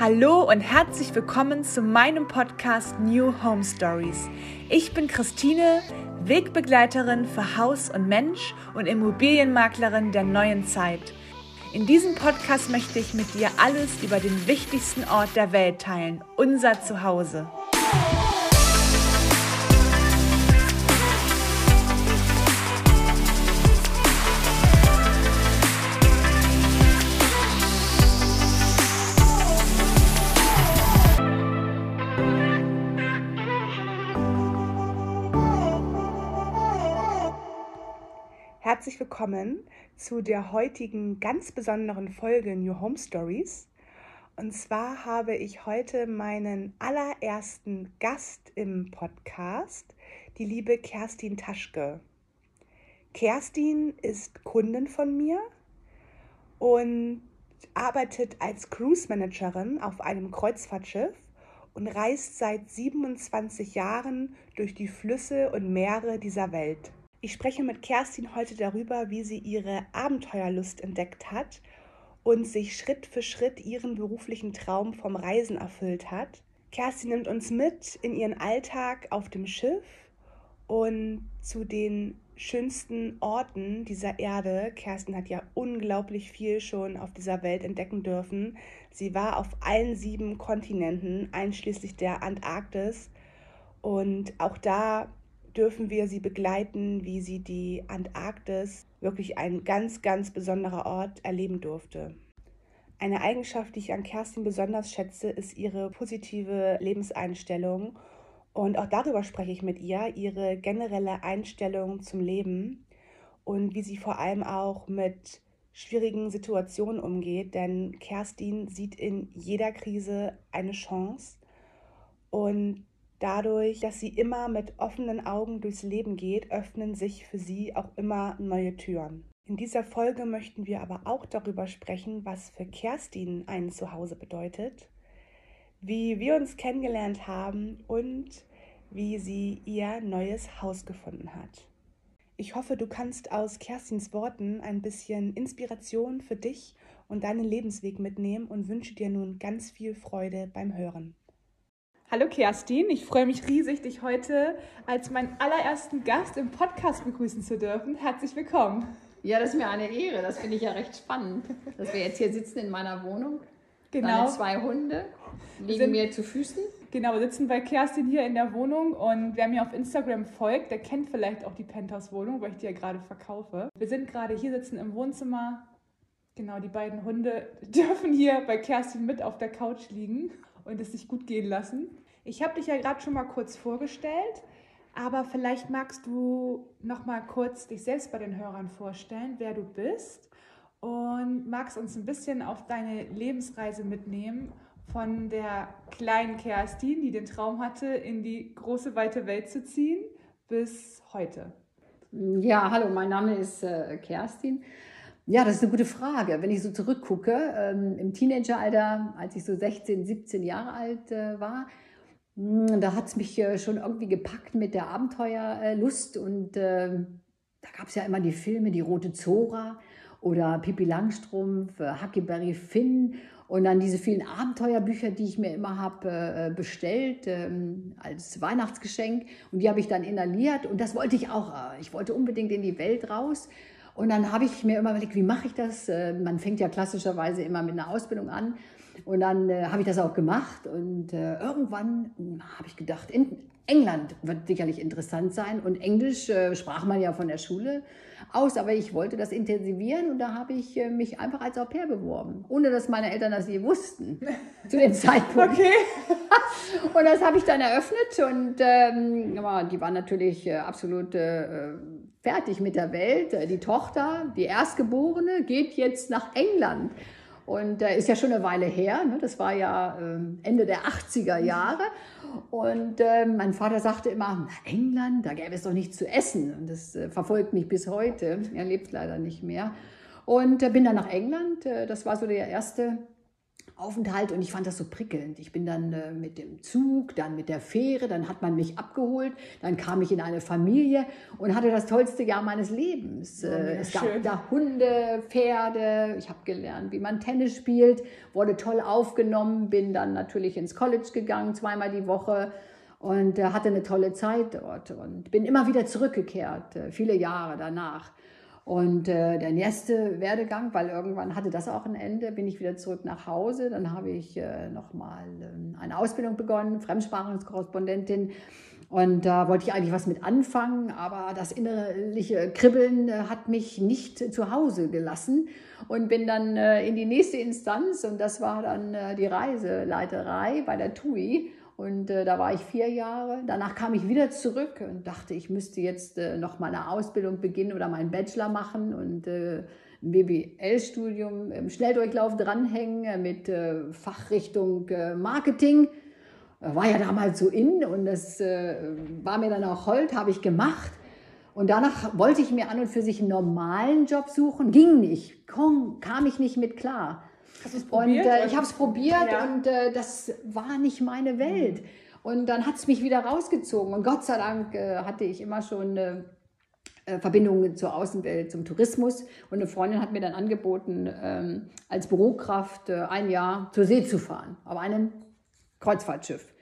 Hallo und herzlich willkommen zu meinem Podcast New Home Stories. Ich bin Christine, Wegbegleiterin für Haus und Mensch und Immobilienmaklerin der neuen Zeit. In diesem Podcast möchte ich mit dir alles über den wichtigsten Ort der Welt teilen, unser Zuhause. Herzlich willkommen zu der heutigen ganz besonderen Folge New Home Stories. Und zwar habe ich heute meinen allerersten Gast im Podcast, die liebe Kerstin Taschke. Kerstin ist Kundin von mir und arbeitet als Cruise Managerin auf einem Kreuzfahrtschiff und reist seit 27 Jahren durch die Flüsse und Meere dieser Welt. Ich spreche mit Kerstin heute darüber, wie sie ihre Abenteuerlust entdeckt hat und sich Schritt für Schritt ihren beruflichen Traum vom Reisen erfüllt hat. Kerstin nimmt uns mit in ihren Alltag auf dem Schiff und zu den schönsten Orten dieser Erde. Kerstin hat ja unglaublich viel schon auf dieser Welt entdecken dürfen. Sie war auf allen sieben Kontinenten, einschließlich der Antarktis. Und auch da dürfen wir sie begleiten, wie sie die Antarktis, wirklich ein ganz, ganz besonderer Ort, erleben durfte. Eine Eigenschaft, die ich an Kerstin besonders schätze, ist ihre positive Lebenseinstellung. Und auch darüber spreche ich mit ihr, ihre generelle Einstellung zum Leben und wie sie vor allem auch mit schwierigen Situationen umgeht. Denn Kerstin sieht in jeder Krise eine Chance und Dadurch, dass sie immer mit offenen Augen durchs Leben geht, öffnen sich für sie auch immer neue Türen. In dieser Folge möchten wir aber auch darüber sprechen, was für Kerstin ein Zuhause bedeutet, wie wir uns kennengelernt haben und wie sie ihr neues Haus gefunden hat. Ich hoffe, du kannst aus Kerstins Worten ein bisschen Inspiration für dich und deinen Lebensweg mitnehmen und wünsche dir nun ganz viel Freude beim Hören. Hallo Kerstin, ich freue mich riesig, dich heute als meinen allerersten Gast im Podcast begrüßen zu dürfen. Herzlich willkommen. Ja, das ist mir eine Ehre. Das finde ich ja recht spannend, dass wir jetzt hier sitzen in meiner Wohnung. Genau. Deine zwei Hunde liegen sind, mir zu Füßen. Genau, wir sitzen bei Kerstin hier in der Wohnung und wer mir auf Instagram folgt, der kennt vielleicht auch die Penthouse-Wohnung, weil ich die ja gerade verkaufe. Wir sind gerade hier sitzen im Wohnzimmer. Genau, die beiden Hunde dürfen hier bei Kerstin mit auf der Couch liegen und es sich gut gehen lassen. Ich habe dich ja gerade schon mal kurz vorgestellt, aber vielleicht magst du noch mal kurz dich selbst bei den Hörern vorstellen, wer du bist und magst uns ein bisschen auf deine Lebensreise mitnehmen von der kleinen Kerstin, die den Traum hatte, in die große weite Welt zu ziehen, bis heute. Ja, hallo, mein Name ist äh, Kerstin. Ja, das ist eine gute Frage. Wenn ich so zurückgucke, ähm, im Teenageralter, als ich so 16, 17 Jahre alt äh, war, hm, da hat es mich äh, schon irgendwie gepackt mit der Abenteuerlust. Und äh, da gab es ja immer die Filme, die Rote Zora oder Pippi Langstrumpf, äh, Huckleberry Finn und dann diese vielen Abenteuerbücher, die ich mir immer habe äh, bestellt ähm, als Weihnachtsgeschenk. Und die habe ich dann inhaliert. Und das wollte ich auch. Äh, ich wollte unbedingt in die Welt raus. Und dann habe ich mir immer überlegt, wie mache ich das? Äh, man fängt ja klassischerweise immer mit einer Ausbildung an. Und dann äh, habe ich das auch gemacht. Und äh, irgendwann hm, habe ich gedacht, in England wird sicherlich interessant sein. Und Englisch äh, sprach man ja von der Schule aus, aber ich wollte das intensivieren und da habe ich äh, mich einfach als Au pair beworben, ohne dass meine Eltern das je wussten zu dem Zeitpunkt. Okay. und das habe ich dann eröffnet und ähm, die waren natürlich äh, absolut fertig mit der Welt. Äh, die Tochter, die Erstgeborene, geht jetzt nach England. Und äh, ist ja schon eine Weile her, ne? das war ja äh, Ende der 80er Jahre. Und äh, mein Vater sagte immer, England, da gäbe es doch nichts zu essen. Und das äh, verfolgt mich bis heute. Er lebt leider nicht mehr. Und äh, bin dann nach England. das war so der erste Aufenthalt und ich fand das so prickelnd. Ich bin dann äh, mit dem Zug, dann mit der Fähre, dann hat man mich abgeholt, dann kam ich in eine Familie und hatte das tollste Jahr meines Lebens. Oh, äh, es schön. gab da Hunde, Pferde, ich habe gelernt, wie man Tennis spielt, wurde toll aufgenommen, bin dann natürlich ins College gegangen, zweimal die Woche und äh, hatte eine tolle Zeit dort und bin immer wieder zurückgekehrt, äh, viele Jahre danach. Und äh, der nächste Werdegang, weil irgendwann hatte das auch ein Ende, bin ich wieder zurück nach Hause. Dann habe ich äh, nochmal ähm, eine Ausbildung begonnen, Fremdsprachenkorrespondentin. Und da wollte ich eigentlich was mit anfangen, aber das innerliche Kribbeln äh, hat mich nicht zu Hause gelassen und bin dann äh, in die nächste Instanz und das war dann äh, die Reiseleiterei bei der TUI. Und äh, da war ich vier Jahre. Danach kam ich wieder zurück und dachte, ich müsste jetzt äh, noch meine Ausbildung beginnen oder meinen Bachelor machen und äh, ein BBL-Studium im Schnelldurchlauf dranhängen äh, mit äh, Fachrichtung äh, Marketing. War ja damals so in und das war mir dann auch hold, habe ich gemacht. Und danach wollte ich mir an und für sich einen normalen Job suchen. Ging nicht, kam ich nicht mit klar. Hast du es Und probiert? äh, ich habe es probiert Ja. und äh, das war nicht meine Welt. Und dann hat es mich wieder rausgezogen. Und Gott sei Dank äh, hatte ich immer schon äh, äh, Verbindungen zur Außenwelt, zum Tourismus. Und eine Freundin hat mir dann angeboten, ähm, als Bürokraft äh, ein Jahr zur See zu fahren, auf einem Kreuzfahrtschiff.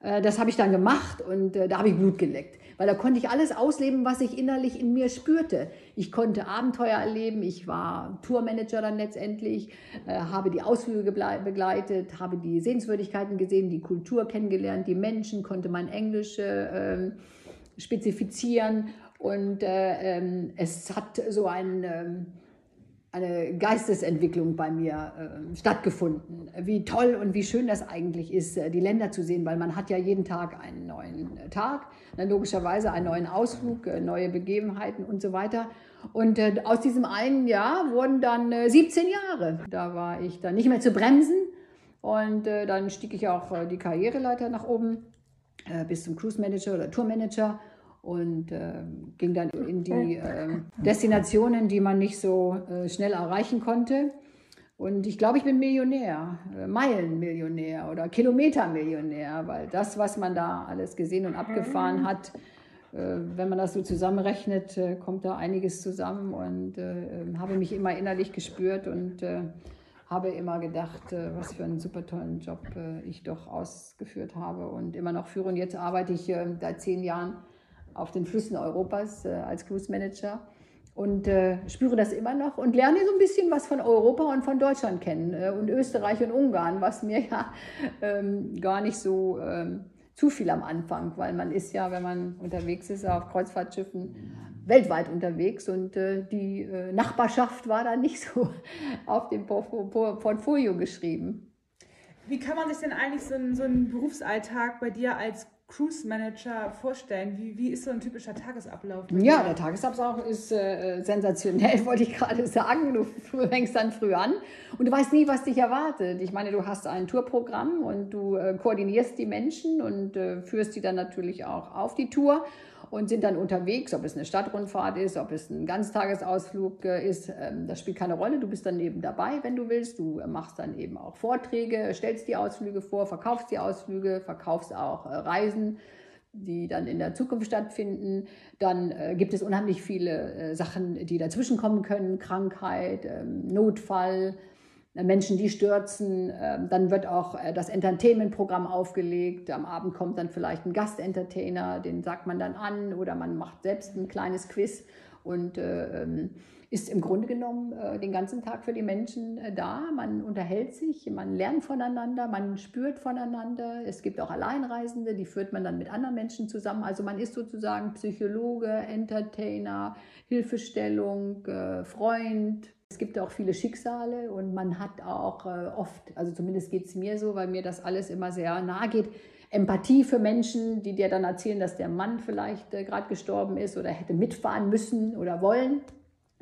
Das habe ich dann gemacht und da habe ich Blut geleckt, weil da konnte ich alles ausleben, was ich innerlich in mir spürte. Ich konnte Abenteuer erleben, ich war Tourmanager dann letztendlich, äh, habe die Ausflüge begleitet, habe die Sehenswürdigkeiten gesehen, die Kultur kennengelernt, die Menschen, konnte mein Englisch äh, ähm, spezifizieren und äh, ähm, es hat so ein... Eine Geistesentwicklung bei mir äh, stattgefunden. Wie toll und wie schön das eigentlich ist, äh, die Länder zu sehen, weil man hat ja jeden Tag einen neuen äh, Tag, dann logischerweise einen neuen Ausflug, äh, neue Begebenheiten und so weiter. Und äh, aus diesem einen Jahr wurden dann äh, 17 Jahre. Da war ich dann nicht mehr zu bremsen und dann stieg ich auch die Karriereleiter nach oben bis zum Cruise Manager oder Tour Manager und äh, ging dann in die äh, Destinationen, die man nicht so äh, schnell erreichen konnte. Und ich glaube, ich bin Millionär, äh, Meilenmillionär oder Kilometermillionär, weil das, was man da alles gesehen und abgefahren hat, äh, wenn man das so zusammenrechnet, äh, kommt da einiges zusammen. Und äh, äh, habe mich immer innerlich gespürt und habe immer gedacht, was für einen super tollen Job ich doch ausgeführt habe. Und immer noch führe. Und jetzt arbeite ich seit zehn Jahren auf den Flüssen Europas äh, als Cruise Manager und äh, spüre das immer noch und lerne so ein bisschen was von Europa und von Deutschland kennen äh, und Österreich und Ungarn, was mir ja ähm, gar nicht so ähm, zu viel am Anfang, weil man ist ja, wenn man unterwegs ist auf Kreuzfahrtschiffen, weltweit unterwegs und äh, die äh, Nachbarschaft war da nicht so auf dem Portfolio geschrieben. Wie kann man sich denn eigentlich so einen, so einen Berufsalltag bei dir als Cruise Manager vorstellen? Wie, wie ist so ein typischer Tagesablauf? Ja, der Tagesablauf ist äh, sensationell, wollte ich gerade sagen. Du fängst dann früh an und du weißt nie, was dich erwartet. Ich meine, du hast ein Tourprogramm und du äh, koordinierst die Menschen und äh, führst die dann natürlich auch auf die Tour und sind dann unterwegs, ob es eine Stadtrundfahrt ist, ob es ein Ganztagesausflug äh, ist, ähm, das spielt keine Rolle. Du bist dann eben dabei, wenn du willst. Du äh, machst dann eben auch Vorträge, stellst die Ausflüge vor, verkaufst die Ausflüge, verkaufst auch äh, Reisen die dann in der Zukunft stattfinden. Dann gibt es unheimlich viele Sachen, die dazwischen kommen können. Krankheit, ähm, Notfall, Menschen, die stürzen. ähm, dann wird auch äh, das Entertainment-Programm aufgelegt. Am Abend kommt dann vielleicht ein Gastentertainer, den sagt man dann an oder man macht selbst ein kleines Quiz und äh, ähm, ist im Grunde genommen äh, den ganzen Tag für die Menschen da. Man unterhält sich, man lernt voneinander, man spürt voneinander. Es gibt auch Alleinreisende, die führt man dann mit anderen Menschen zusammen. Also man ist sozusagen Psychologe, Entertainer, Hilfestellung, Freund. Es gibt auch viele Schicksale und man hat auch äh, oft, also zumindest geht es mir so, weil mir das alles immer sehr nahe geht, Empathie für Menschen, die dir dann erzählen, dass der Mann vielleicht äh, gerade gestorben ist oder hätte mitfahren müssen oder wollen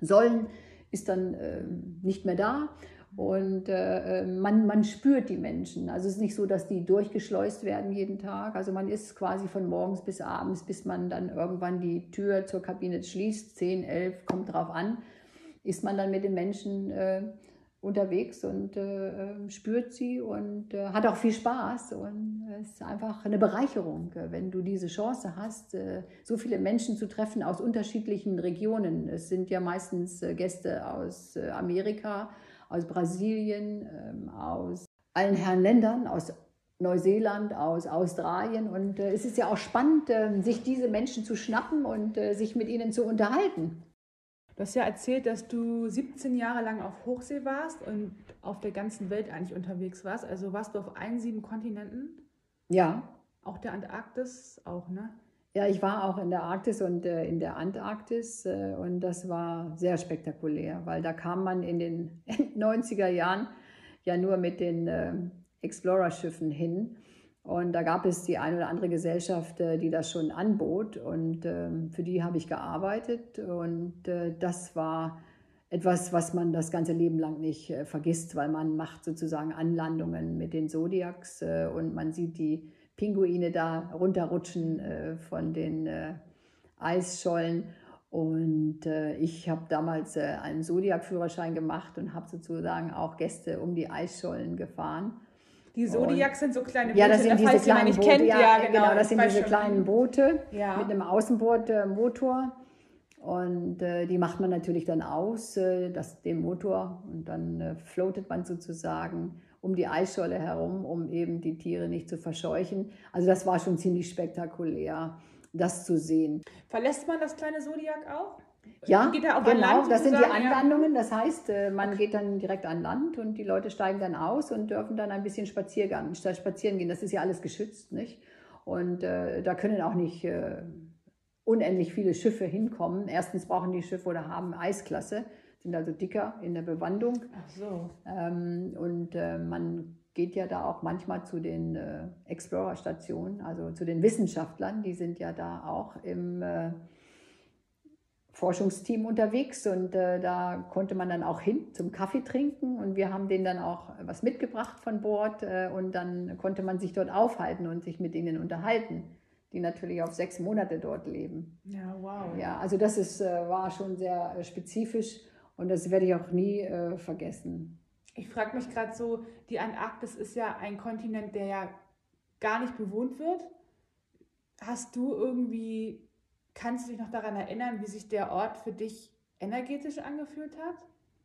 sollen, ist dann äh, nicht mehr da. Und äh, man, man spürt die Menschen. Also es ist nicht so, dass die durchgeschleust werden jeden Tag. Also man ist quasi von morgens bis abends, bis man dann irgendwann die Tür zur Kabine schließt, 10, 11, kommt drauf an, ist man dann mit den Menschen äh, unterwegs und äh, spürt sie und äh, hat auch viel Spaß und es ist einfach eine Bereicherung, wenn du diese Chance hast, äh, so viele Menschen zu treffen aus unterschiedlichen Regionen. Es sind ja meistens äh, Gäste aus äh, Amerika, aus Brasilien, ähm, aus allen Herren Ländern, aus Neuseeland, aus Australien. Und äh, es ist ja auch spannend, äh, sich diese Menschen zu schnappen und äh, sich mit ihnen zu unterhalten. Du hast ja erzählt, dass du 17 Jahre lang auf Hochsee warst und auf der ganzen Welt eigentlich unterwegs warst. Also warst du auf allen sieben Kontinenten? Ja. Auch der Antarktis auch, ne? Ja, ich war auch in der Arktis und äh, in der Antarktis äh, und das war sehr spektakulär, weil da kam man in den 90er Jahren ja nur mit den äh, Explorer-Schiffen hin und da gab es die eine oder andere Gesellschaft, äh, die das schon anbot und ähm, für die habe ich gearbeitet und äh, das war etwas, was man das ganze Leben lang nicht äh, vergisst, weil man macht sozusagen Anlandungen mit den Zodiacs und man sieht die Pinguine da runterrutschen von den Eisschollen. Und ich habe damals einen Zodiac-Führerschein gemacht und habe sozusagen auch Gäste um die Eisschollen gefahren. Die Zodiacs sind so kleine Boote, ja, das sind diese falls kleinen Boote, kennt. Ja, Ja, genau, genau. das sind diese schon. kleinen Boote Ja. mit einem Außenbordmotor. Und äh, die macht man natürlich dann aus, äh, das, den Motor, und dann äh, floatet man sozusagen um die Eisscholle herum, um eben die Tiere nicht zu verscheuchen. Also das war schon ziemlich spektakulär, das zu sehen. Verlässt man das kleine Zodiac auch? Ja, genau, das sind die? Anlandungen. Das heißt, äh, man geht dann direkt an Land und die Leute steigen dann aus und dürfen dann ein bisschen Spaziergang, spazieren gehen. Das ist ja alles geschützt, nicht? Und äh, da können auch nicht äh, unendlich viele Schiffe hinkommen. Erstens brauchen die Schiffe oder haben Eisklasse, sind also dicker in der Bewandung. Ach so. Ähm, und äh, man geht ja da auch manchmal zu den äh, Explorer-Stationen, also zu den Wissenschaftlern, die sind ja da auch im äh, Forschungsteam unterwegs und äh, da konnte man dann auch hin zum Kaffee trinken und wir haben denen dann auch was mitgebracht von Bord äh, und dann konnte man sich dort aufhalten und sich mit ihnen unterhalten, die natürlich auf sechs Monate dort leben. Ja, wow. Ja, also das ist, äh, war schon sehr äh, spezifisch und das werde ich auch nie äh, vergessen. Ich frage mich gerade so, die Antarktis ist ja ein Kontinent, der ja gar nicht bewohnt wird. Hast du irgendwie, kannst du dich noch daran erinnern, wie sich der Ort für dich energetisch angefühlt hat?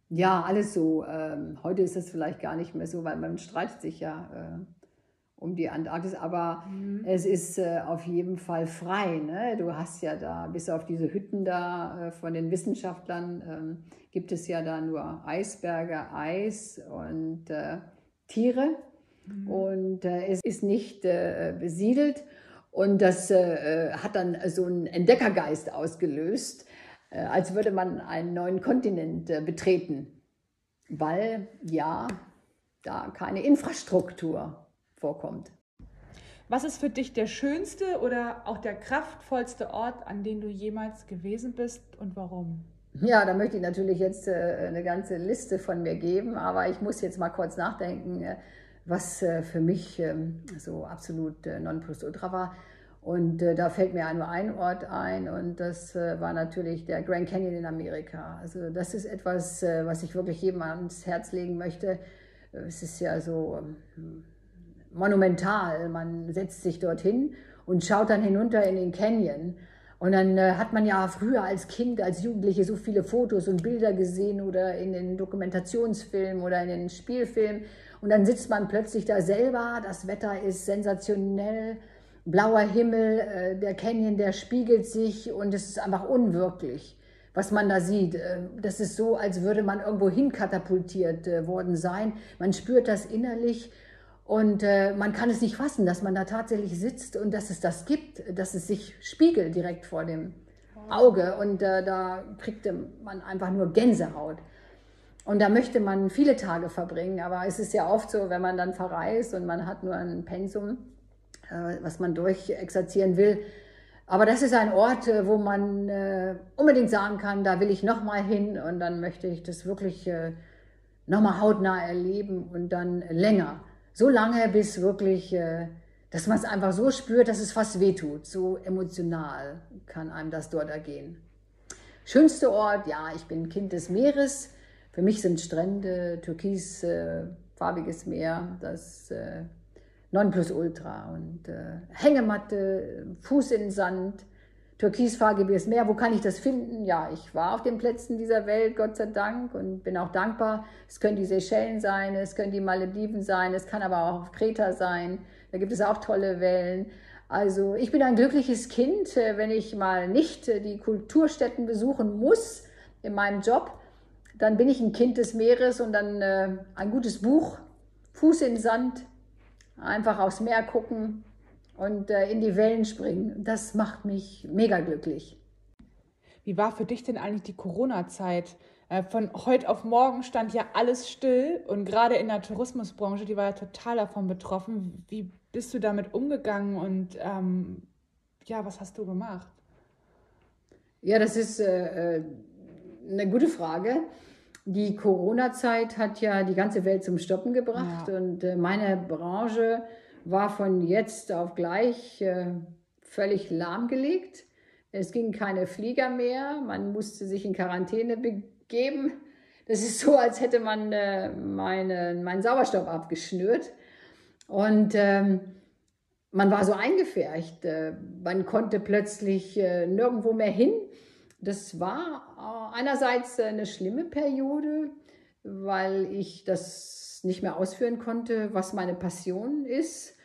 Ja, alles so. Ähm, heute ist das vielleicht gar nicht mehr so, weil man streitet sich ja äh, um die Antarktis, aber es ist äh, auf jeden Fall frei. Ne? Du hast ja da, bis auf diese Hütten da äh, von den Wissenschaftlern, ähm, gibt es ja da nur Eisberge, Eis und äh, Tiere. Und äh, es ist nicht äh, besiedelt. Und das äh, hat dann so einen Entdeckergeist ausgelöst, äh, als würde man einen neuen Kontinent äh, betreten. Weil ja, da keine Infrastruktur vorkommt. Was ist für dich der schönste oder auch der kraftvollste Ort, an dem du jemals gewesen bist und warum? Ja, da möchte ich natürlich jetzt äh, eine ganze Liste von mir geben, aber ich muss jetzt mal kurz nachdenken, äh, was äh, für mich ähm, so absolut äh, Nonplusultra war. Und äh, da fällt mir nur ein Ort ein und das war natürlich der Grand Canyon in Amerika. Also das ist etwas, was ich wirklich jedem ans Herz legen möchte. Es ist ja so ähm, monumental. Man setzt sich dorthin und schaut dann hinunter in den Canyon. Und dann hat man ja früher als Kind, als Jugendliche so viele Fotos und Bilder gesehen oder in den Dokumentationsfilmen oder in den Spielfilmen. Und dann sitzt man plötzlich da selber. Das Wetter ist sensationell. Blauer Himmel, äh, der Canyon, der spiegelt sich und es ist einfach unwirklich, was man da sieht. Äh, Das ist so, als würde man irgendwo hinkatapultiert äh, worden sein. Man spürt das innerlich und man kann es nicht fassen, dass man da tatsächlich sitzt und dass es das gibt, dass es sich spiegelt direkt vor dem Auge. Und da kriegte man einfach nur Gänsehaut. Und da möchte man viele Tage verbringen. Aber es ist ja oft so, wenn man dann verreist und man hat nur ein Pensum, äh, was man durchexerzieren will. Aber das ist ein Ort, äh, wo man äh, unbedingt sagen kann, da will ich nochmal hin und dann möchte ich das wirklich nochmal hautnah erleben und dann länger. So lange, bis wirklich, dass man es einfach so spürt, dass es fast wehtut. So emotional kann einem das dort ergehen. Schönste Ort, ja, ich bin Kind des Meeres. Für mich sind Strände, türkisfarbiges Meer, das Nonplusultra und äh, Hängematte, Fuß in Sand, türkisfarbiges Meer. Wo kann ich das finden? Ja, ich war auf den Plätzen dieser Welt, Gott sei Dank, und bin auch dankbar. Es können die Seychellen sein, es können die Malediven sein, es kann aber auch Kreta sein. Da gibt es auch tolle Wellen. Also ich bin ein glückliches Kind, äh, wenn ich mal nicht äh, die Kulturstätten besuchen muss in meinem Job. Dann bin ich ein Kind des Meeres und dann äh, ein gutes Buch, Fuß in den Sand, einfach aufs Meer gucken und äh, in die Wellen springen. Das macht mich mega glücklich. Wie war für dich denn eigentlich die Corona-Zeit? Äh, von heute auf morgen stand ja alles still und gerade in der Tourismusbranche, die war ja total davon betroffen. Wie bist du damit umgegangen und ähm, ja, was hast du gemacht? Ja, das ist äh, äh eine gute Frage. Die Corona-Zeit hat ja die ganze Welt zum Stoppen gebracht ja. und äh, meine Branche war von jetzt auf gleich äh, völlig lahmgelegt. Es ging keine Flieger mehr, man musste sich in Quarantäne begeben. Das ist so, als hätte man äh, meine, meinen Sauerstoff abgeschnürt. Und ähm, man war so eingefärcht. man konnte plötzlich nirgendwo mehr hin. Das war einerseits eine schlimme Periode, weil ich das nicht mehr ausführen konnte, was meine Passion ist.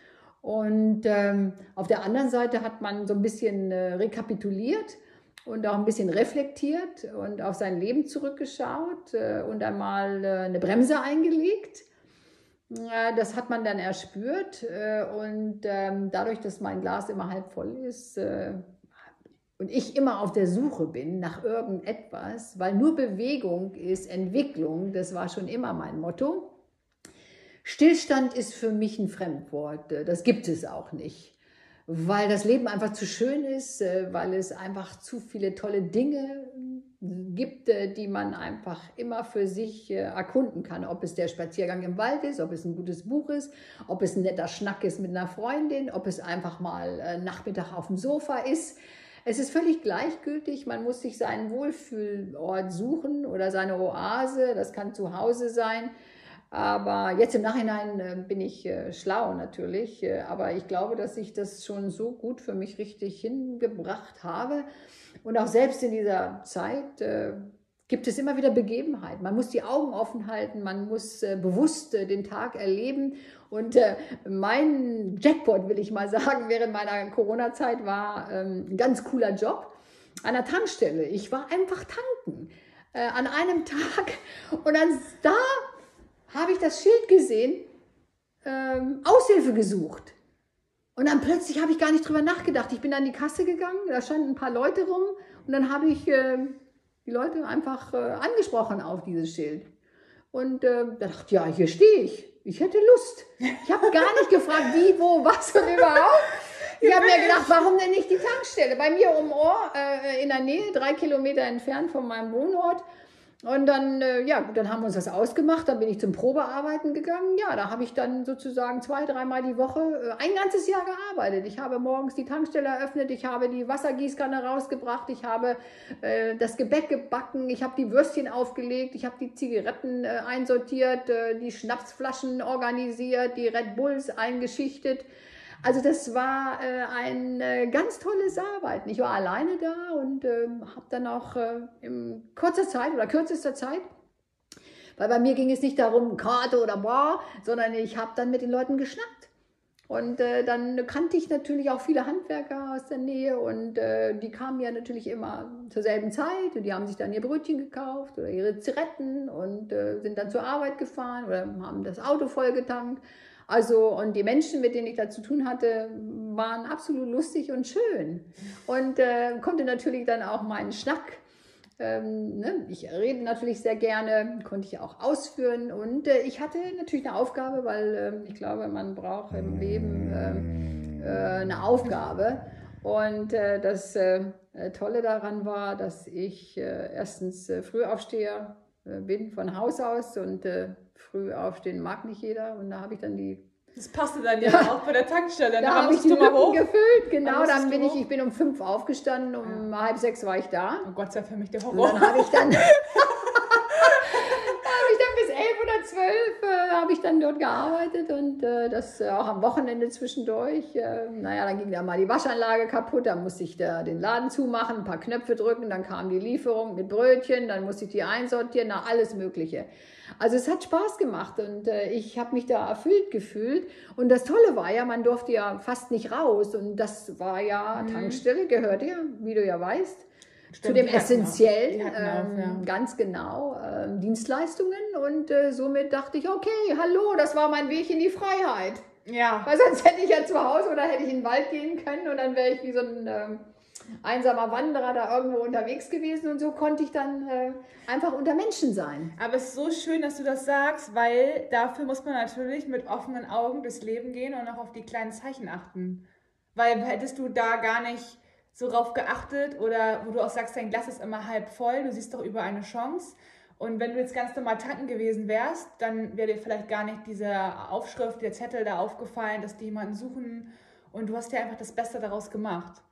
Und ähm, auf der anderen Seite hat man so ein bisschen äh, rekapituliert und auch ein bisschen reflektiert und auf sein Leben zurückgeschaut äh, und einmal äh, eine Bremse eingelegt. Äh, das hat man dann erspürt äh, und ähm, dadurch, dass mein Glas immer halb voll ist, und ich immer auf der Suche bin nach irgendetwas, weil nur Bewegung ist Entwicklung, das war schon immer mein Motto. Stillstand ist für mich ein Fremdwort, das gibt es auch nicht, weil das Leben einfach zu schön ist, weil es einfach zu viele tolle Dinge gibt, die man einfach immer für sich erkunden kann. Ob es der Spaziergang im Wald ist, ob es ein gutes Buch ist, ob es ein netter Schnack ist mit einer Freundin, ob es einfach mal Nachmittag auf dem Sofa ist. Es ist völlig gleichgültig, man muss sich seinen Wohlfühlort suchen oder seine Oase, das kann zu Hause sein. Aber jetzt im Nachhinein äh, bin ich äh, schlau natürlich, äh, aber ich glaube, dass ich das schon so gut für mich richtig hingebracht habe. Und auch selbst in dieser Zeit gibt es immer wieder Begebenheiten. Man muss die Augen offen halten, man muss äh, bewusst äh, den Tag erleben. Und äh, mein Jackpot, will ich mal sagen, während meiner Corona-Zeit war ähm, ein ganz cooler Job an der Tankstelle. Ich war einfach tanken äh, an einem Tag und dann da habe ich das Schild gesehen, ähm, Aushilfe gesucht. Und dann plötzlich habe ich gar nicht drüber nachgedacht. Ich bin an die Kasse gegangen, da standen ein paar Leute rum und dann habe ich äh, die Leute einfach äh, angesprochen auf dieses Schild. Und äh, da dachte ich, ja, hier stehe ich. Ich hätte Lust. Ich habe gar nicht gefragt, wie, wo, was und überhaupt. Ich habe mir gedacht, warum denn nicht die Tankstelle? Bei mir um Ohr, äh, in der Nähe, drei Kilometer entfernt von meinem Wohnort. Und dann, äh, ja, dann haben wir uns das ausgemacht. Dann bin ich zum Probearbeiten gegangen. Ja, da habe ich dann sozusagen zwei, dreimal die Woche äh, ein ganzes Jahr gearbeitet. Ich habe morgens die Tankstelle eröffnet, ich habe die Wassergießkanne rausgebracht, ich habe äh, das Gebäck gebacken, ich habe die Würstchen aufgelegt, ich habe die Zigaretten äh, einsortiert, äh, die Schnapsflaschen organisiert, die Red Bulls eingeschichtet. Also das war äh, ein äh, ganz tolles Arbeiten. Ich war alleine da und äh, habe dann auch äh, in kurzer Zeit oder kürzester Zeit, weil bei mir ging es nicht darum, Karte oder Bar, sondern ich habe dann mit den Leuten geschnackt. Und äh, dann kannte ich natürlich auch viele Handwerker aus der Nähe und äh, die kamen ja natürlich immer zur selben Zeit und die haben sich dann ihr Brötchen gekauft oder ihre Zigaretten und äh, sind dann zur Arbeit gefahren oder haben das Auto vollgetankt. Also, und die Menschen, mit denen ich da zu tun hatte, waren absolut lustig und schön. Und äh, konnte natürlich dann auch meinen Schnack, ähm, ne? ich rede natürlich sehr gerne, konnte ich auch ausführen. Und äh, ich hatte natürlich eine Aufgabe, weil äh, ich glaube, man braucht im Leben ähm, äh, eine Aufgabe. Und äh, das äh, Tolle daran war, dass ich erstens Frühaufsteher bin von Haus aus und früh aufstehen mag nicht jeder. Und da habe ich dann die. Das passte dann ja, ja auch bei der Tankstelle. Da habe ich die Lücken hoch. gefüllt, genau. Dann, dann bin ich, ich bin um fünf aufgestanden, um ja. halb sechs war ich da. Oh Gott sei für mich der Horror. Und dann habe ich dann. zwölf äh, habe ich dann dort gearbeitet und äh, das äh, auch am Wochenende zwischendurch. Äh, naja, dann ging da mal die Waschanlage kaputt, dann musste ich da den Laden zumachen, ein paar Knöpfe drücken, dann kam die Lieferung mit Brötchen, dann musste ich die einsortieren, na, alles Mögliche. Also es hat Spaß gemacht und äh, ich habe mich da erfüllt gefühlt. Und das Tolle war ja, man durfte ja fast nicht raus und das war ja, mhm. Tankstelle gehörte ja, wie du ja weißt, Stimmt, zu dem essentiellen, ähm, ja. ganz genau, ähm, Dienstleistungen. Und äh, somit dachte ich, okay, hallo, das war mein Weg in die Freiheit. Ja. Weil sonst hätte ich ja zu Hause oder hätte ich in den Wald gehen können und dann wäre ich wie so ein ähm, einsamer Wanderer da irgendwo unterwegs gewesen und so konnte ich dann äh, einfach unter Menschen sein. Aber es ist so schön, dass du das sagst, weil dafür muss man natürlich mit offenen Augen durchs Leben gehen und auch auf die kleinen Zeichen achten. Weil hättest du da gar nicht so drauf geachtet oder wo du auch sagst, dein Glas ist immer halb voll, du siehst doch über eine Chance. Und wenn du jetzt ganz normal tanken gewesen wärst, dann wäre dir vielleicht gar nicht diese Aufschrift, der Zettel da aufgefallen, dass die jemanden suchen und du hast ja einfach das Beste daraus gemacht.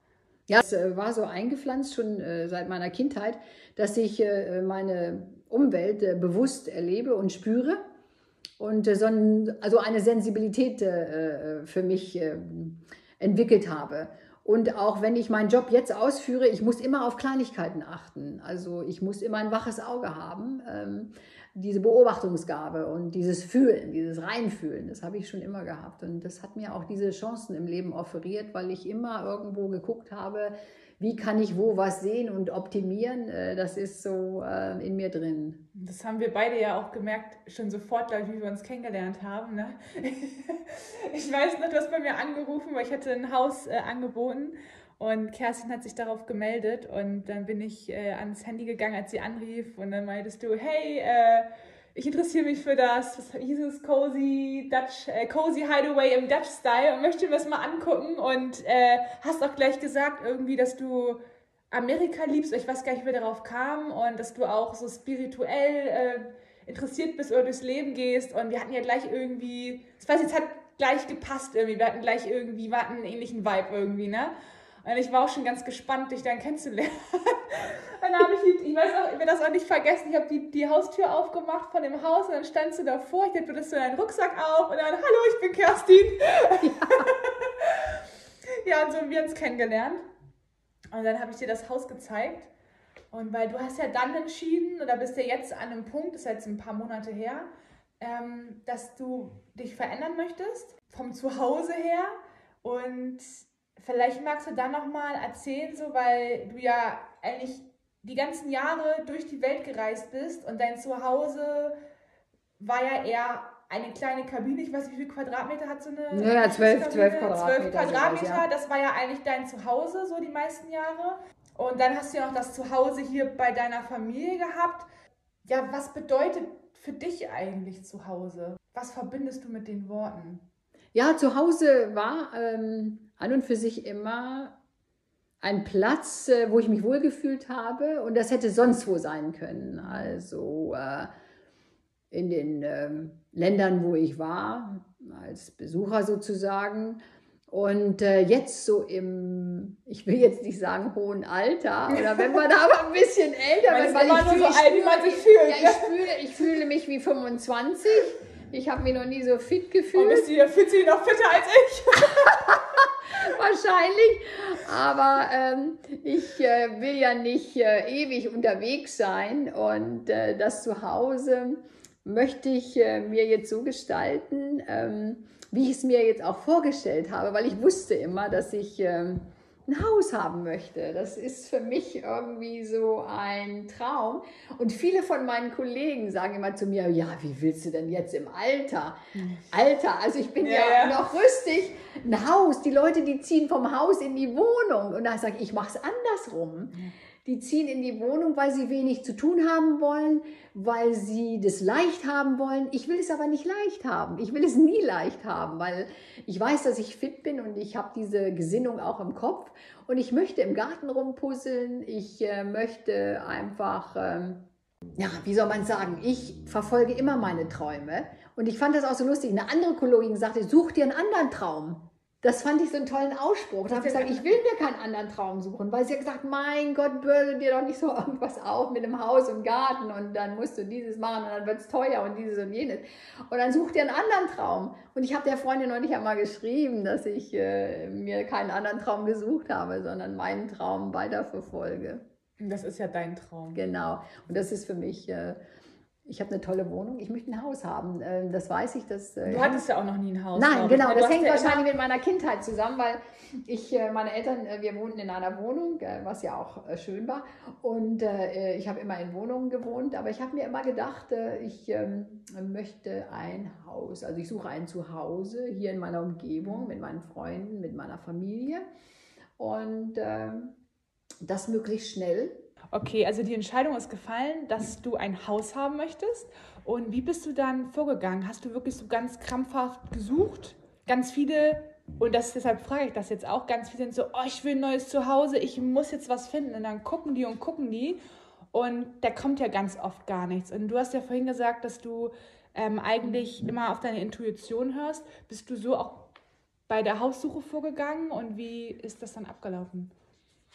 Ja, es äh, war so eingepflanzt schon äh, seit meiner Kindheit, dass ich äh, meine Umwelt bewusst erlebe und spüre und so ein, also eine Sensibilität für mich entwickelt habe. Und auch wenn ich meinen Job jetzt ausführe, ich muss immer auf Kleinigkeiten achten. Also ich muss immer ein waches Auge haben. Diese Beobachtungsgabe und dieses Fühlen, dieses Reinfühlen, das habe ich schon immer gehabt. Und das hat mir auch diese Chancen im Leben offeriert, weil ich immer irgendwo geguckt habe, wie kann ich wo was sehen und optimieren, äh, das ist so äh, in mir drin. Das haben wir beide ja auch gemerkt, schon sofort, glaube ich, wie wir uns kennengelernt haben. Ne? Ich weiß noch, du hast bei mir angerufen, weil ich hatte ein Haus äh, angeboten und Kerstin hat sich darauf gemeldet und dann bin ich äh, ans Handy gegangen, als sie anrief. Und dann meintest du, hey, äh, ich interessiere mich für das, was hieß es, Cozy, Dutch, äh, Cozy Hideaway im Dutch Style und möchte mir das mal angucken. Und äh, hast auch gleich gesagt irgendwie, dass du Amerika liebst, ich weiß gar nicht, wie darauf kam und dass du auch so spirituell äh, interessiert bist oder durchs Leben gehst. Und wir hatten ja gleich irgendwie, ich weiß, es hat gleich gepasst irgendwie, wir hatten gleich irgendwie, wir hatten einen ähnlichen Vibe irgendwie, ne? Und ich war auch schon ganz gespannt, dich dann kennenzulernen. dann habe ich, die, ich weiß auch, ich werde das auch nicht vergessen, ich habe die, die Haustür aufgemacht von dem Haus und dann standst du davor, ich dachte, du hast deinen Rucksack auf und dann, hallo, ich bin Kerstin. Ja, ja und so haben wir uns kennengelernt. Und dann habe ich dir das Haus gezeigt. Und weil du hast ja dann entschieden, oder bist ja jetzt an einem Punkt, ist jetzt ein paar Monate her, ähm, dass du dich verändern möchtest, vom Zuhause her. Und Vielleicht magst du dann nochmal erzählen, so, weil du ja eigentlich die ganzen Jahre durch die Welt gereist bist und dein Zuhause war ja eher eine kleine Kabine. Ich weiß nicht, wie viele Quadratmeter hat so eine. Ja, ja zwölf, zwölf Quadratmeter. Zwölf Quadratmeter, sowas, ja. das war ja eigentlich dein Zuhause, so die meisten Jahre. Und dann hast du ja noch das Zuhause hier bei deiner Familie gehabt. Ja, was bedeutet für dich eigentlich Zuhause? Was verbindest du mit den Worten? Ja, Zuhause war ähm, an und für sich immer ein Platz, äh, wo ich mich wohlgefühlt habe und das hätte sonst wo sein können. Also äh, in den äh, Ländern, wo ich war, als Besucher sozusagen. Und äh, jetzt so im, ich will jetzt nicht sagen hohen Alter, oder wenn man aber ein bisschen älter wird, weil ich, fühle, so alt, wie man sich fühlt. Ja, ich, fühle, ich fühle mich wie 25. Ich habe mich noch nie so fit gefühlt. Oh, bist du, fühlt sich noch fitter als ich. Wahrscheinlich. Aber ähm, ich äh, will ja nicht äh, ewig unterwegs sein und äh, das Zuhause möchte ich äh, mir jetzt so gestalten, ähm, wie ich es mir jetzt auch vorgestellt habe, weil ich wusste immer, dass ich ähm, ein Haus haben möchte. Das ist für mich irgendwie so ein Traum. Und viele von meinen Kollegen sagen immer zu mir, ja, wie willst du denn jetzt im Alter? Alter, also ich bin ja, ja, noch rüstig. Ein Haus, die Leute, die ziehen vom Haus in die Wohnung. Und da sage ich, ich mache es andersrum. Die ziehen in die Wohnung, weil sie wenig zu tun haben wollen, weil sie das leicht haben wollen. Ich will es aber nicht leicht haben. Ich will es nie leicht haben, weil ich weiß, dass ich fit bin und ich habe diese Gesinnung auch im Kopf. Und ich möchte im Garten rumpuzzeln. Ich äh, möchte einfach, ähm, ja, wie soll man sagen, ich verfolge immer meine Träume. Und ich fand das auch so lustig. Eine andere Kollegin sagte, such dir einen anderen Traum. Das fand ich so einen tollen Ausspruch. Da habe ich gesagt, ich will mir keinen anderen Traum suchen, weil sie hat gesagt, mein Gott, bürde dir doch nicht so irgendwas auf mit einem Haus und Garten und dann musst du dieses machen und dann wird es teuer und dieses und jenes. Und dann such dir einen anderen Traum. Und ich habe der Freundin neulich einmal geschrieben, dass ich äh, mir keinen anderen Traum gesucht habe, sondern meinen Traum weiterverfolge. Das ist ja dein Traum. Genau. Und das ist für mich... Äh, ich habe eine tolle Wohnung, ich möchte ein Haus haben. Ähm, das weiß ich. Dass, äh, du hattest ja auch noch nie ein Haus. Nein, genau. Das hängt ja wahrscheinlich mit meiner Kindheit zusammen, weil ich, äh, meine Eltern, äh, wir wohnten in einer Wohnung, was ja auch schön war. Und ich habe immer in Wohnungen gewohnt, aber ich habe mir immer gedacht, ich ähm, möchte ein Haus. Also ich suche ein Zuhause hier in meiner Umgebung, mit meinen Freunden, mit meiner Familie. Und ähm, das möglichst schnell Okay, also die Entscheidung ist gefallen, dass du ein Haus haben möchtest. Und wie bist du dann vorgegangen? Hast du wirklich so ganz krampfhaft gesucht? Ganz viele, und das, deshalb frage ich das jetzt auch, ganz viele sind so, oh, ich will ein neues Zuhause, ich muss jetzt was finden. Und dann gucken die und gucken die. Und da kommt ja ganz oft gar nichts. Und du hast ja vorhin gesagt, dass du ähm, eigentlich immer auf deine Intuition hörst. Bist du so auch bei der Haussuche vorgegangen und wie ist das dann abgelaufen?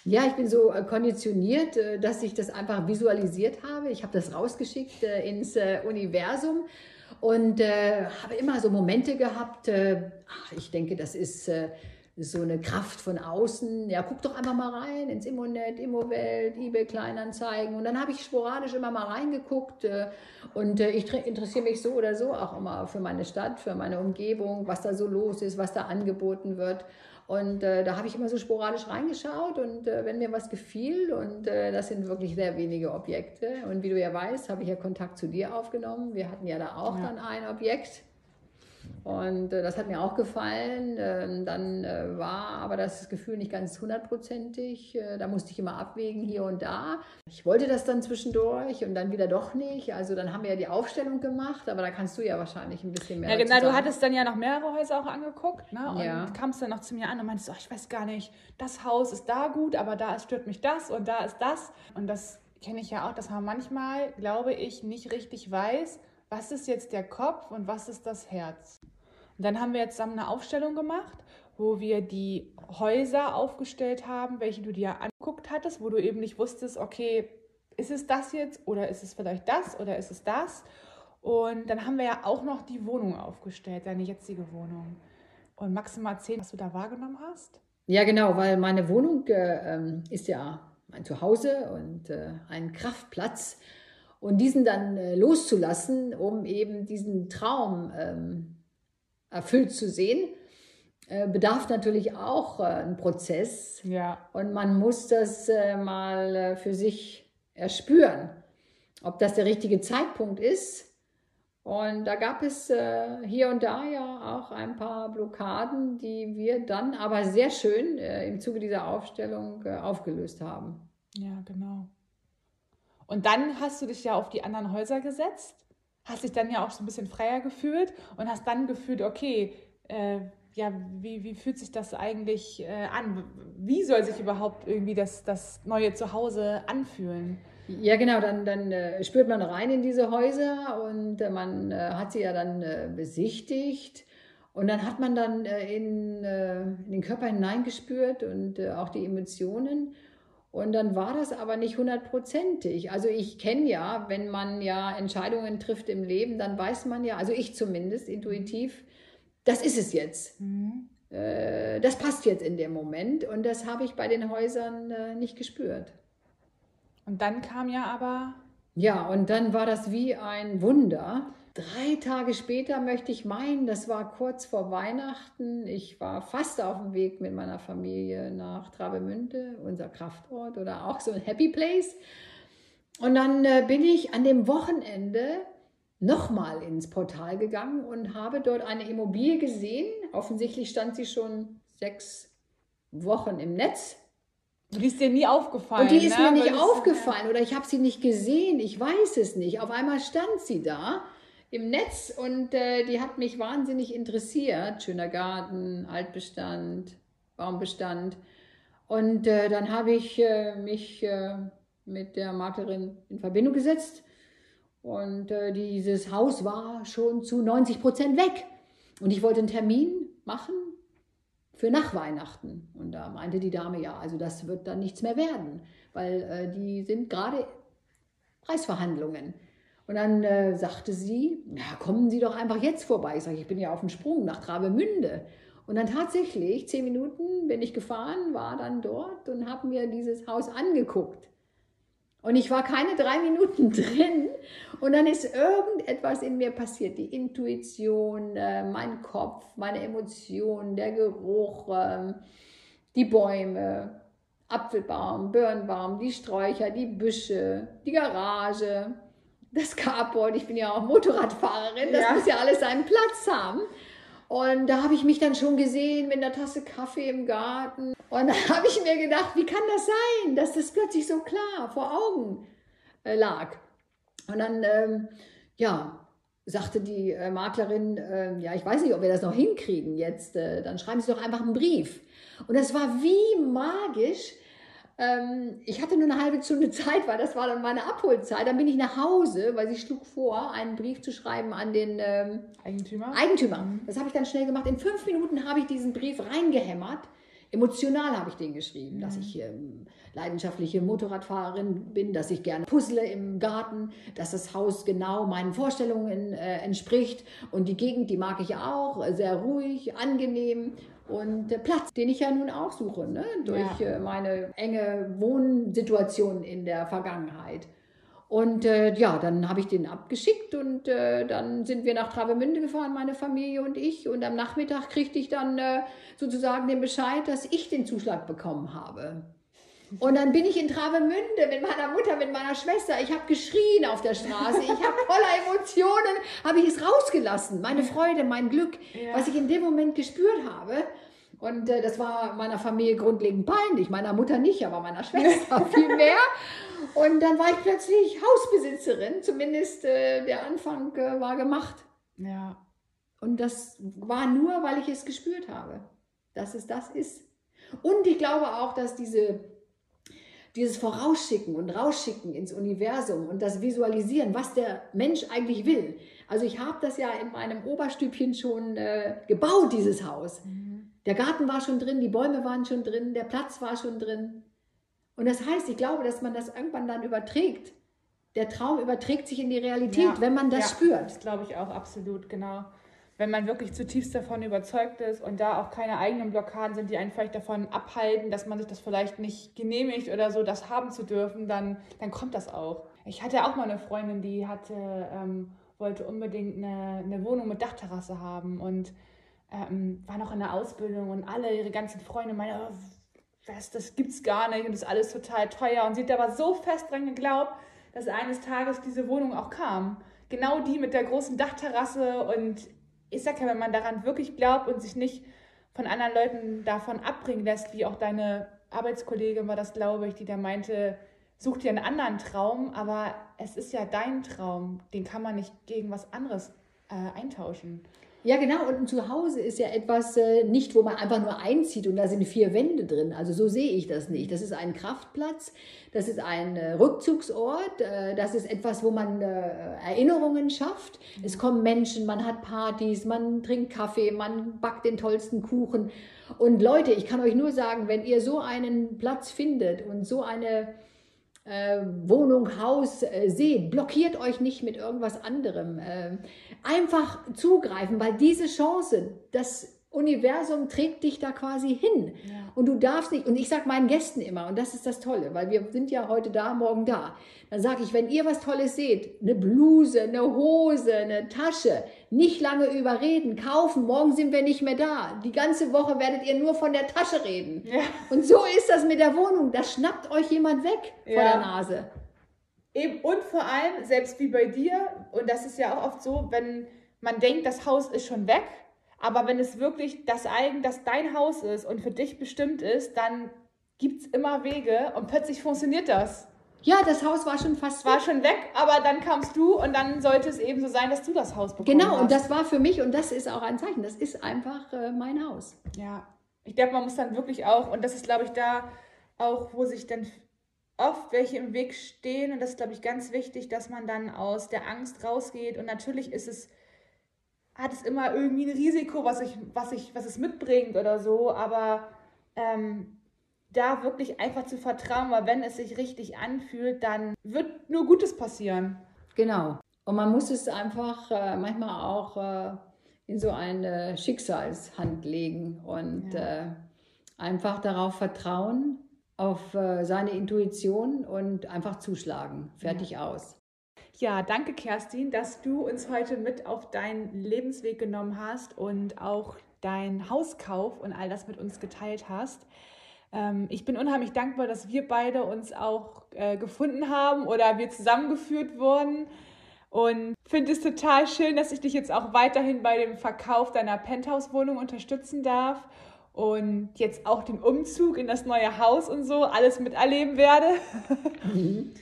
Ja, ich bin so äh, konditioniert, äh, dass ich das einfach visualisiert habe. Ich habe das rausgeschickt äh, ins Universum und habe immer so Momente gehabt. Ich denke, das ist so eine Kraft von außen. Ja, guck doch einfach mal rein ins Immonet, Immowelt, eBay Kleinanzeigen. Und dann habe ich sporadisch immer mal reingeguckt. Und ich interessiere mich so oder so auch immer für meine Stadt, für meine Umgebung, was da so los ist, was da angeboten wird. Und äh, da habe ich immer so sporadisch reingeschaut und äh, wenn mir was gefiel, und äh, das sind wirklich sehr wenige Objekte. Und wie du ja weißt, habe ich ja Kontakt zu dir aufgenommen. Wir hatten ja da auch ja. dann ein Objekt. Und äh, das hat mir auch gefallen. Ähm, dann äh, war aber das Gefühl nicht ganz hundertprozentig. Äh, da musste ich immer abwägen hier und da. Ich wollte das dann zwischendurch und dann wieder doch nicht. Also dann haben wir ja die Aufstellung gemacht, aber da kannst du ja wahrscheinlich ein bisschen mehr. Ja, genau. Du hattest dann ja noch mehrere Häuser auch angeguckt ne? und ja. kamst dann noch zu mir an und meintest, oh, ich weiß gar nicht, das Haus ist da gut, aber da stört mich das und da ist das. Und das kenne ich ja auch, dass man manchmal, glaube ich, nicht richtig weiß, was ist jetzt der Kopf und was ist das Herz. Und dann haben wir jetzt zusammen eine Aufstellung gemacht, wo wir die Häuser aufgestellt haben, welche du dir anguckt hattest, wo du eben nicht wusstest, okay, ist es das jetzt oder ist es vielleicht das oder ist es das? Und dann haben wir ja auch noch die Wohnung aufgestellt, deine jetzige Wohnung. Und maximal zehn, was du da wahrgenommen hast? Ja, genau, weil meine Wohnung äh, ähm, ist ja mein Zuhause und äh, ein Kraftplatz. Und diesen dann äh, loszulassen, um eben diesen Traum ähm, erfüllt zu sehen, äh, bedarf natürlich auch äh, einen Prozess. Ja. Und man muss das äh, mal für sich erspüren, ob das der richtige Zeitpunkt ist. Und da gab es hier und da ja auch ein paar Blockaden, die wir dann aber sehr schön im Zuge dieser Aufstellung aufgelöst haben. Ja, genau. Und dann hast du dich ja auf die anderen Häuser gesetzt hast dich dann ja auch so ein bisschen freier gefühlt und hast dann gefühlt, okay, äh, ja, wie, wie fühlt sich das eigentlich äh, an? Wie soll sich überhaupt irgendwie das, das neue Zuhause anfühlen? Ja, genau, dann, dann äh, spürt man rein in diese Häuser und äh, man äh, hat sie ja dann äh, besichtigt. Und dann hat man dann in, in den Körper hineingespürt und auch die Emotionen. Und dann war das aber nicht hundertprozentig. Also ich kenne ja, wenn man ja Entscheidungen trifft im Leben, dann weiß man ja, also ich zumindest intuitiv, das ist es jetzt. Mhm. Äh, das passt jetzt in dem Moment. Und das habe ich bei den Häusern äh, nicht gespürt. Und dann kam ja aber. Ja, und dann war das wie ein Wunder. Drei Tage später möchte ich meinen, das war kurz vor Weihnachten. Ich war fast auf dem Weg mit meiner Familie nach Travemünde, unser Kraftort oder auch so ein Happy Place. Und dann äh, bin ich an dem Wochenende nochmal ins Portal gegangen und habe dort eine Immobilie gesehen. Offensichtlich stand sie schon sechs Wochen im Netz. Die ist dir nie aufgefallen. Und die ist ne? mir nicht Weil aufgefallen oder ich habe sie nicht gesehen. Ich weiß es nicht. Auf einmal stand sie da im Netz und äh, die hat mich wahnsinnig interessiert. Schöner Garten, Altbestand, Baumbestand. Und äh, dann habe ich äh, mich äh, mit der Maklerin in Verbindung gesetzt und äh, dieses Haus war schon zu 90 Prozent weg. Und ich wollte einen Termin machen für nach Weihnachten. Und da meinte die Dame, ja, also das wird dann nichts mehr werden, weil äh, die sind gerade Preisverhandlungen. Und dann äh, sagte sie, ja, kommen Sie doch einfach jetzt vorbei. Ich sage, ich bin ja auf dem Sprung nach Travemünde. Und dann tatsächlich, zehn Minuten bin ich gefahren, war dann dort und habe mir dieses Haus angeguckt. Und ich war keine drei Minuten drin und dann ist irgendetwas in mir passiert. Die Intuition, äh, mein Kopf, meine Emotionen, der Geruch, äh, die Bäume, Apfelbaum, Birnbaum, die Sträucher, die Büsche, die Garage, das Carport. Ich bin ja auch Motorradfahrerin, das ja. muss ja alles seinen Platz haben. Und da habe ich mich dann schon gesehen mit einer Tasse Kaffee im Garten. Und da habe ich mir gedacht, wie kann das sein, dass das plötzlich so klar vor Augen äh, lag. Und dann, ähm, ja, sagte die äh, Maklerin, äh, ja, ich weiß nicht, ob wir das noch hinkriegen jetzt, äh, dann schreiben Sie doch einfach einen Brief. Und das war wie magisch, ähm, ich hatte nur eine halbe Stunde Zeit, weil das war dann meine Abholzeit. Dann bin ich nach Hause, weil sie schlug vor, einen Brief zu schreiben an den ähm, Eigentümer. Eigentümer. Mhm. Das habe ich dann schnell gemacht. In fünf Minuten habe ich diesen Brief reingehämmert. Emotional habe ich den geschrieben, mhm. dass ich ähm, leidenschaftliche Motorradfahrerin bin, dass ich gerne puzzle im Garten, dass das Haus genau meinen Vorstellungen äh, entspricht und die Gegend, die mag ich auch, sehr ruhig, angenehm und Platz, den ich ja nun auch suche, ne? durch ja. Äh, meine enge Wohnsituation in der Vergangenheit. Und äh, ja, dann habe ich den abgeschickt und äh, dann sind wir nach Travemünde gefahren, meine Familie und ich. Und am Nachmittag kriegte ich dann äh, sozusagen den Bescheid, dass ich den Zuschlag bekommen habe. Und dann bin ich in Travemünde mit meiner Mutter, mit meiner Schwester. Ich habe geschrien auf der Straße. Ich habe voller Emotionen, habe ich es rausgelassen. Meine Freude, mein Glück, ja. was ich in dem Moment gespürt habe. Und äh, das war meiner Familie grundlegend peinlich. Meiner Mutter nicht, aber meiner Schwester viel mehr. Und dann war ich plötzlich Hausbesitzerin. Zumindest äh, der Anfang äh, war gemacht. Ja. Und das war nur, weil ich es gespürt habe, dass es das ist. Und ich glaube auch, dass diese dieses Vorausschicken und Rausschicken ins Universum und das Visualisieren, was der Mensch eigentlich will. Also ich habe das ja in meinem Oberstübchen schon äh, gebaut, dieses Haus. Mhm. Der Garten war schon drin, die Bäume waren schon drin, der Platz war schon drin. Und das heißt, ich glaube, dass man das irgendwann dann überträgt. Der Traum überträgt sich in die Realität, ja, wenn man das ja, spürt. Das glaube ich auch absolut, genau wenn man wirklich zutiefst davon überzeugt ist und da auch keine eigenen Blockaden sind, die einen vielleicht davon abhalten, dass man sich das vielleicht nicht genehmigt oder so, das haben zu dürfen, dann, dann kommt das auch. Ich hatte auch mal eine Freundin, die hatte, ähm, wollte unbedingt eine, eine Wohnung mit Dachterrasse haben und ähm, war noch in der Ausbildung und alle ihre ganzen Freunde meinten, oh, was, das gibt's gar nicht und ist alles total teuer. Und sie hat aber so fest dran geglaubt, dass eines Tages diese Wohnung auch kam. Genau die mit der großen Dachterrasse und ich sage ja, wenn man daran wirklich glaubt und sich nicht von anderen Leuten davon abbringen lässt, wie auch deine Arbeitskollegin war das, glaube ich, die da meinte, such dir einen anderen Traum, aber es ist ja dein Traum, den kann man nicht gegen was anderes äh, eintauschen. Ja, genau. Und ein Zuhause ist ja etwas äh, nicht, wo man einfach nur einzieht und da sind vier Wände drin. Also so sehe ich das nicht. Das ist ein Kraftplatz, das ist ein äh, Rückzugsort, äh, das ist etwas, wo man äh, Erinnerungen schafft. Mhm. Es kommen Menschen, man hat Partys, man trinkt Kaffee, man backt den tollsten Kuchen. Und Leute, ich kann euch nur sagen, wenn ihr so einen Platz findet und so eine äh, Wohnung, Haus äh, seht, blockiert euch nicht mit irgendwas anderem. Äh, einfach zugreifen, weil diese Chance, das Universum trägt dich da quasi hin. Ja. Und du darfst nicht, und ich sage meinen Gästen immer, und das ist das Tolle, weil wir sind ja heute da, morgen da. Dann sage ich, wenn ihr was Tolles seht, eine Bluse, eine Hose, eine Tasche, nicht lange überreden, kaufen, morgen sind wir nicht mehr da. Die ganze Woche werdet ihr nur von der Tasche reden. Ja. Und so ist das mit der Wohnung. Da schnappt euch jemand weg ja. vor der Nase. Eben, und vor allem, selbst wie bei dir, und das ist ja auch oft so, wenn man denkt, das Haus ist schon weg, aber wenn es wirklich das eigen, das dein Haus ist und für dich bestimmt ist, dann gibt es immer Wege und plötzlich funktioniert das. Ja, das Haus war schon fast war weg. schon weg, aber dann kamst du und dann sollte es eben so sein, dass du das Haus bekommst. Genau, hast. und das war für mich und das ist auch ein Zeichen. Das ist einfach äh, mein Haus. Ja, ich glaube, man muss dann wirklich auch und das ist, glaube ich, da auch, wo sich dann oft welche im Weg stehen und das ist, glaube ich, ganz wichtig, dass man dann aus der Angst rausgeht und natürlich ist es hat es immer irgendwie ein Risiko, was, ich, was, ich, was es mitbringt oder so. Aber ähm, da wirklich einfach zu vertrauen, weil wenn es sich richtig anfühlt, dann wird nur Gutes passieren. Genau. Und man muss es einfach äh, manchmal auch äh, in so eine Schicksalshand legen und ja. äh, einfach darauf vertrauen, auf äh, seine Intuition und einfach zuschlagen. Fertig ja. aus. Ja, danke Kerstin, dass du uns heute mit auf deinen Lebensweg genommen hast und auch deinen Hauskauf und all das mit uns geteilt hast. Ähm, ich bin unheimlich dankbar, dass wir beide uns auch äh, gefunden haben oder wir zusammengeführt wurden. Und finde es total schön, dass ich dich jetzt auch weiterhin bei dem Verkauf deiner Penthouse-Wohnung unterstützen darf und jetzt auch den Umzug in das neue Haus und so alles miterleben werde. Mhm.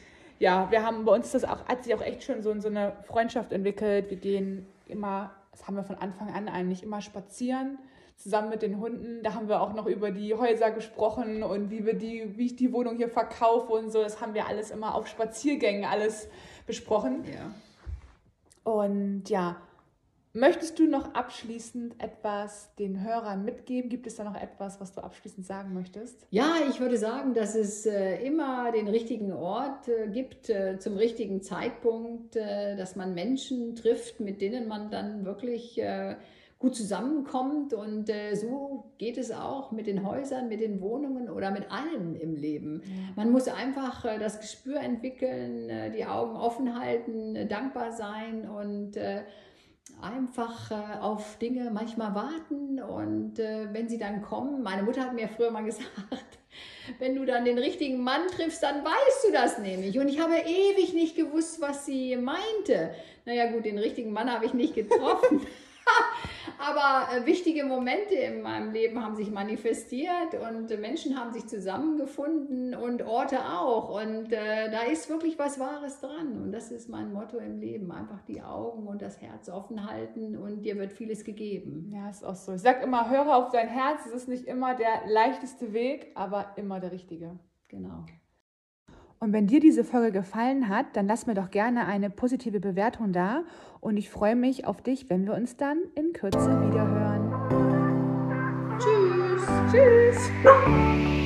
Ja, wir haben bei uns das auch, hat sich auch echt schon so, so eine Freundschaft entwickelt. Wir gehen immer, das haben wir von Anfang an eigentlich immer spazieren zusammen mit den Hunden. Da haben wir auch noch über die Häuser gesprochen und wie wir die, wie ich die Wohnung hier verkaufe und so. Das haben wir alles immer auf Spaziergängen alles besprochen. Ja. Und ja, möchtest du noch abschließend etwas den Hörern mitgeben? Gibt es da noch etwas, was du abschließend sagen möchtest? Ja, ich würde sagen, dass es äh, immer den richtigen Ort äh, gibt äh, zum richtigen Zeitpunkt, dass man Menschen trifft, mit denen man dann wirklich gut zusammenkommt. Und so geht es auch mit den Häusern, mit den Wohnungen oder mit allem im Leben. Man muss einfach das Gespür entwickeln, die Augen offen halten, dankbar sein und einfach äh, auf Dinge manchmal warten. Und wenn sie dann kommen, meine Mutter hat mir früher mal gesagt, wenn du dann den richtigen Mann triffst, dann weißt du das nämlich. Und ich habe ewig nicht gewusst, was sie meinte. Naja gut, den richtigen Mann habe ich nicht getroffen. Aber äh, wichtige Momente in meinem Leben haben sich manifestiert und Menschen haben sich zusammengefunden und Orte auch. Und äh, da ist wirklich was Wahres dran. Und das ist mein Motto im Leben. Einfach die Augen und das Herz offen halten und dir wird vieles gegeben. Ja, ist auch so. Ich sage immer, höre auf dein Herz. Es ist nicht immer der leichteste Weg, aber immer der richtige. Genau. Und wenn dir diese Folge gefallen hat, dann lass mir doch gerne eine positive Bewertung da. Und ich freue mich auf dich, wenn wir uns dann in Kürze wiederhören. Tschüss. Tschüss.